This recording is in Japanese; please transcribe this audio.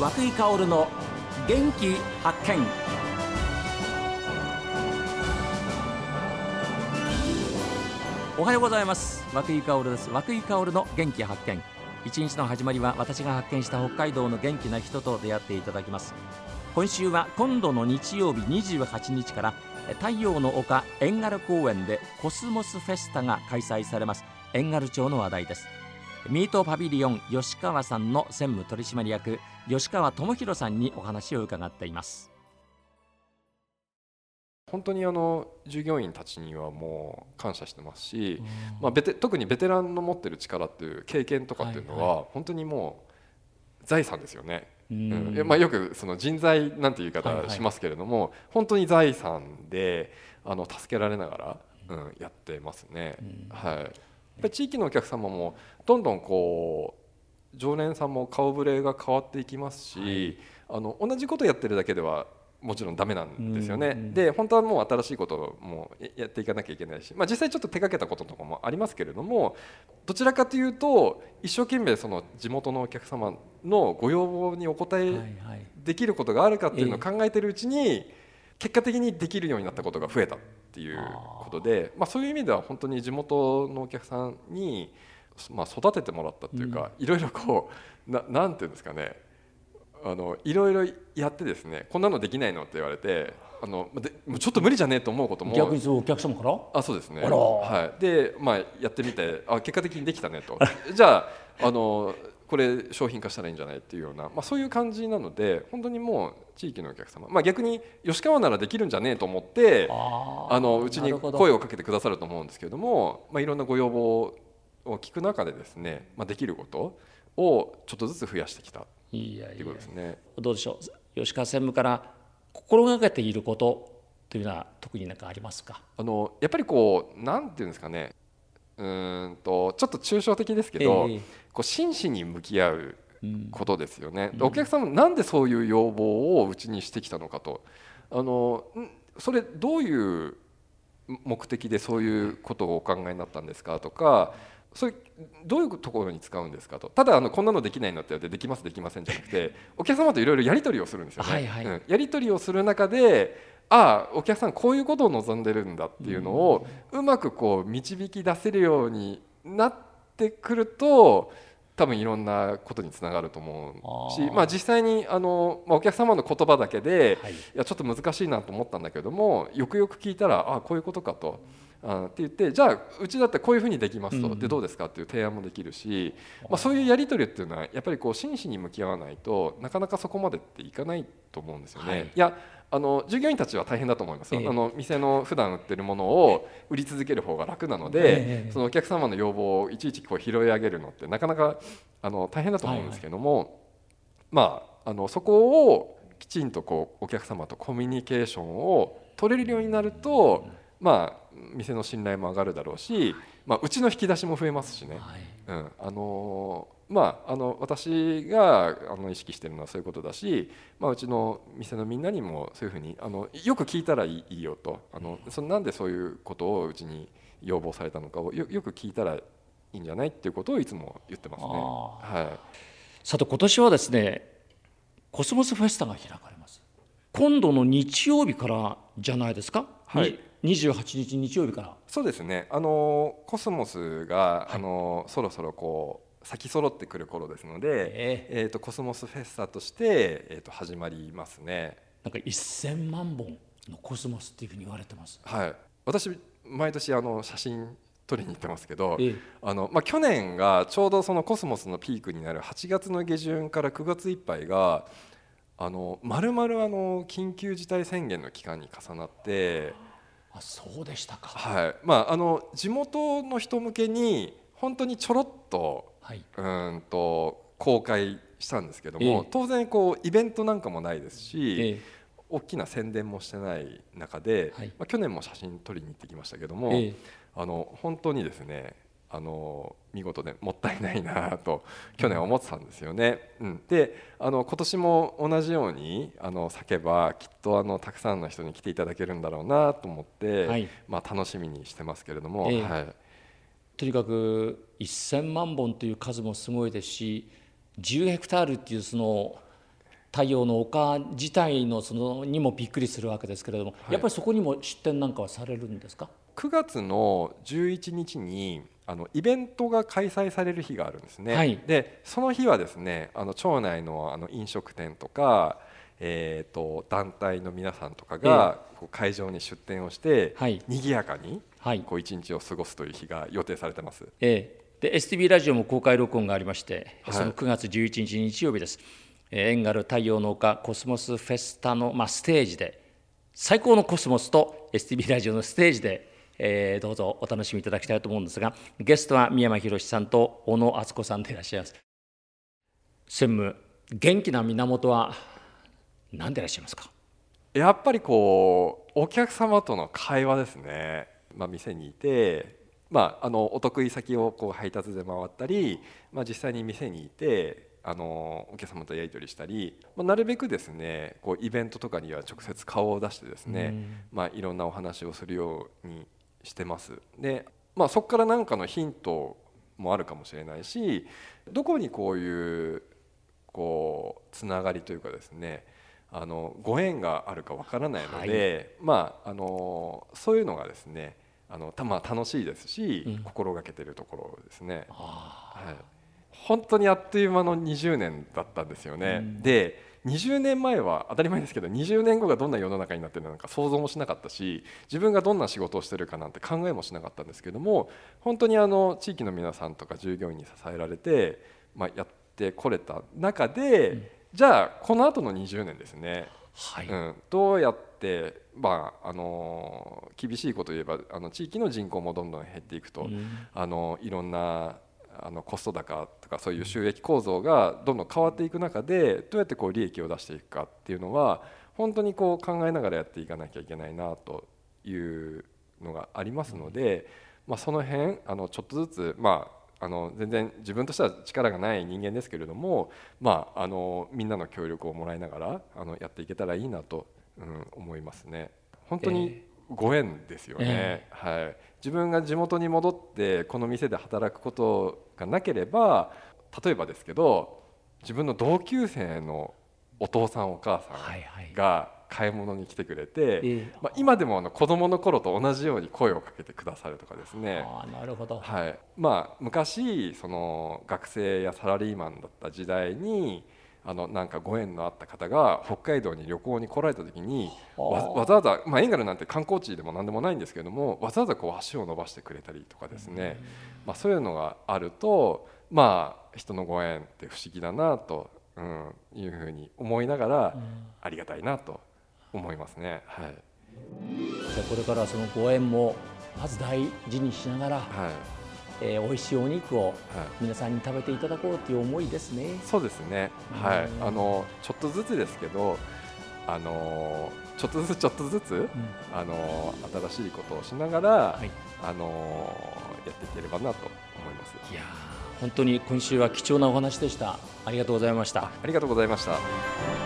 和久井薫の元気発見。おはようございます。和久井薫です。和久井薫の元気発見。一日の始まりは私が発見した北海道の元気な人と出会っていただきます。今週は今度の日曜日28日から太陽の丘遠軽公園でコスモスフェスタが開催されます。遠軽町の話題です。ミートパビリオン吉川さんの専務取締役吉川智博さんにお話を伺っています。本当にあの従業員たちにはもう感謝してますし、まあ、ベテ特にベテランの持ってる力っていう経験とかっていうのは本当にもう財産ですよね。うん。まあ、よくその人材なんていう言い方しますけれども、本当に財産であの助けられながら、うん、やってますね。はい、やっぱり地域のお客様もどんどんこう常連さんも顔ぶれが変わっていきますし、あの同じことやってるだけではもちろんダメなんですよね、うん、で本当はもう新しいこともやっていかなきゃいけないし、まあ、実際ちょっと手がけたこととかもありますけれどもどちらかというと一生懸命その地元のお客様のご要望にお応えできることがあるかっていうのを考えてるうちに結果的にできるようになったことが増えたっていうことで、まあ、そういう意味では本当に地元のお客さんに、まあ、育ててもらったっていうか、いろいろこうななんていうんですかね。あのいろいろやってですねこんなのできないのって言われてあのでちょっと無理じゃねえと思うことも逆にそうお客様から？あそうですね。はい。でまあやってみてあ結果的にできたねと。じゃああのこれ商品化したらいいんじゃないっていうような、まあ、そういう感じなので本当にもう地域のお客様、まあ、逆に吉川ならできるんじゃねえと思ってあのうちに声をかけてくださると思うんですけれどもまあ、いろんなご要望を聞く中でですね、まあ、できることをちょっとずつ増やしてきたいやいやね、どうでしょう。吉川専務から心がけていることというのは特に何かありますか？あのやっぱりこうなんていうんですかねうんとちょっと抽象的ですけど、えー、こう真摯に向き合うことですよね、うん、お客様なんでそういう要望をうちにしてきたのかと。あのそれどういう目的でそういうことをお考えになったんですかとかそれどういうところに使うんですかと。ただあのこんなのできないのって言われてできますできませんじゃなくてお客様といろいろやり取りをするんですよね。はいはい。うん、やり取りをする中でああお客さんこういうことを望んでるんだっていうのをうまくこう導き出せるようになってくると多分いろんなことにつながると思うしまあ、実際にあの、まあ、お客様の言葉だけで、はい、いやちょっと難しいなと思ったんだけどもよくよく聞いたらああこういうことかと。あって言ってじゃあうちだってこういうふうにできますと、でどうですかっていう提案もできるし、まあ、そういうやり取りっていうのはやっぱりこう真摯に向き合わないとなかなかそこまでっていかないと思うんですよね。はい、いやあの従業員たちは大変だと思いますよ、えー、あの店の普段売ってるものを売り続ける方が楽なので、えー、そのお客様の要望をいちいちこう拾い上げるのってなかなかあの大変だと思うんですけども、はい。はい、まああのそこをきちんとこうお客様とコミュニケーションを取れるようになると、まあ店の信頼も上がるだろうし、まあ、うちの引き出しも増えますしね、はい、うん、あのまあ、あの私があの意識してるのはそういうことだし、まあ、うちの店のみんなにもそういうふうにあのよく聞いたらいいよと。あのそのなんでそういうことをうちに要望されたのかをよよく聞いたらいいんじゃないっていうことをいつも言ってますね。はい、さて今年はですねコスモスフェスタが開かれます。今度の日曜日からじゃないですか、はい、28日日曜日から。そうですね。あのコスモスが、はい、あのそろそろこう咲き揃ってくる頃ですので、えー、えーとコスモスフェスタとして、えー、と始まりますね。なんか1000万本のコスモスっていうふうに言われてます。はい。私毎年あの写真撮りに行ってますけど、えあのまあ、去年がちょうどそのコスモスのピークになる8月の下旬から9月いっぱいがあの丸々あの緊急事態宣言の期間に重なって。あそうでしたか、はい。まあ、あの地元の人向けに本当にちょろっと,、はい、うんと公開したんですけども、えー、当然こうイベントなんかもないですし、えー、大きな宣伝もしてない中で、はい、まあ、去年も写真撮りに行ってきましたけども、えー、あの本当にですねあの見事でもったいないなと去年思ってたんですよね。うん、であの今年も同じようにあの叫ばきっとあのたくさんの人に来ていただけるんだろうなと思って、はい、まあ、楽しみにしてますけれども、えー、はい、とにかく1000万本という数もすごいですし10ヘクタールっていうその太陽の丘自体のそのにもびっくりするわけですけれども、はい、やっぱりそこにも出店なんかはされるんですか？9月の11日にあのイベントが開催される日があるんですね、はい、でその日はですねあの町内のあの飲食店とか、えーと、団体の皆さんとかが、こう会場に出店をして、はい、賑やかに、はい、こう一日を過ごすという日が予定されてます。えー、で STB ラジオも公開録音がありまして、はい、その9月11日日曜日です。エンガル太陽の丘コスモスフェスタの、まあ、ステージで最高のコスモスと STB ラジオのステージでえー、どうぞお楽しみいただきたいと思うんですがゲストは宮山博さんと小野敦子さんでいらっしゃいます。専務元気な源は何でいらっしゃいますか？やっぱりこうお客様との会話ですね、まあ、店にいて、まあ、あのお得意先をこう配達で回ったり、まあ、実際に店にいてあのお客様とやり取りしたり、まあ、なるべくですねこうイベントとかには直接顔を出してですね、まあ、いろんなお話をするようにしてます。で、まあ、そこから何かのヒントもあるかもしれないしどこにこういうこうつながりというかですねあのご縁があるかわからないので、はい、まあ、あのそういうのがですねあのたまあ楽しいですし、うん、心がけてるところですね。はい、本当にあっという間の20年だったんですよね。うん、で20年前は当たり前ですけど20年後がどんな世の中になってるのか想像もしなかったし自分がどんな仕事をしてるかなんて考えもしなかったんですけども本当にあの地域の皆さんとか従業員に支えられて、まあ、やってこれた中で、うん、じゃあこの後の20年ですね、はい。うん、どうやってまあ、あの厳しいこと言えばあの地域の人口もどんどん減っていくと、うん、あのいろんなあのコスト高とかそういう収益構造がどんどん変わっていく中でどうやってこう利益を出していくかっていうのは本当にこう考えながらやっていかなきゃいけないなというのがありますので、まあ、その辺あのちょっとずつ、まあ、あの全然自分としては力がない人間ですけれども、まあ、あのみんなの協力をもらいながらあのやっていけたらいいなと、うん、思いますね。本当にご縁ですよね、えー、はい、自分が地元に戻ってこの店で働くことがなければ例えばですけど自分の同級生のお父さんお母さんが買い物に来てくれて、はいはい、まあ、今でもあの子供の頃と同じように声をかけてくださるとかですね。あなるほど、はい。まあ、昔その学生やサラリーマンだった時代にあのなんかご縁のあった方が北海道に旅行に来られた時にわざわざ、まあ、エンガルなんて観光地でも何でもないんですけどもわざわざこう足を伸ばしてくれたりとかですね、まあ、そういうのがあるとまあ人のご縁って不思議だなと、うん、いうふうに思いながらありがたいなと思いますね。はい、じゃこれからそのご縁もまず大事にしながら、はいえー、美味しいお肉を皆さんに食べていただこうという思いですね。そうですね。はい。あのちょっとずつですけど、あのちょっとずつちょっとずつ、うん、あの新しいことをしながら、はい、あのやっていければなと思います。いや本当に今週は貴重なお話でした。ありがとうございました。ありがとうございました。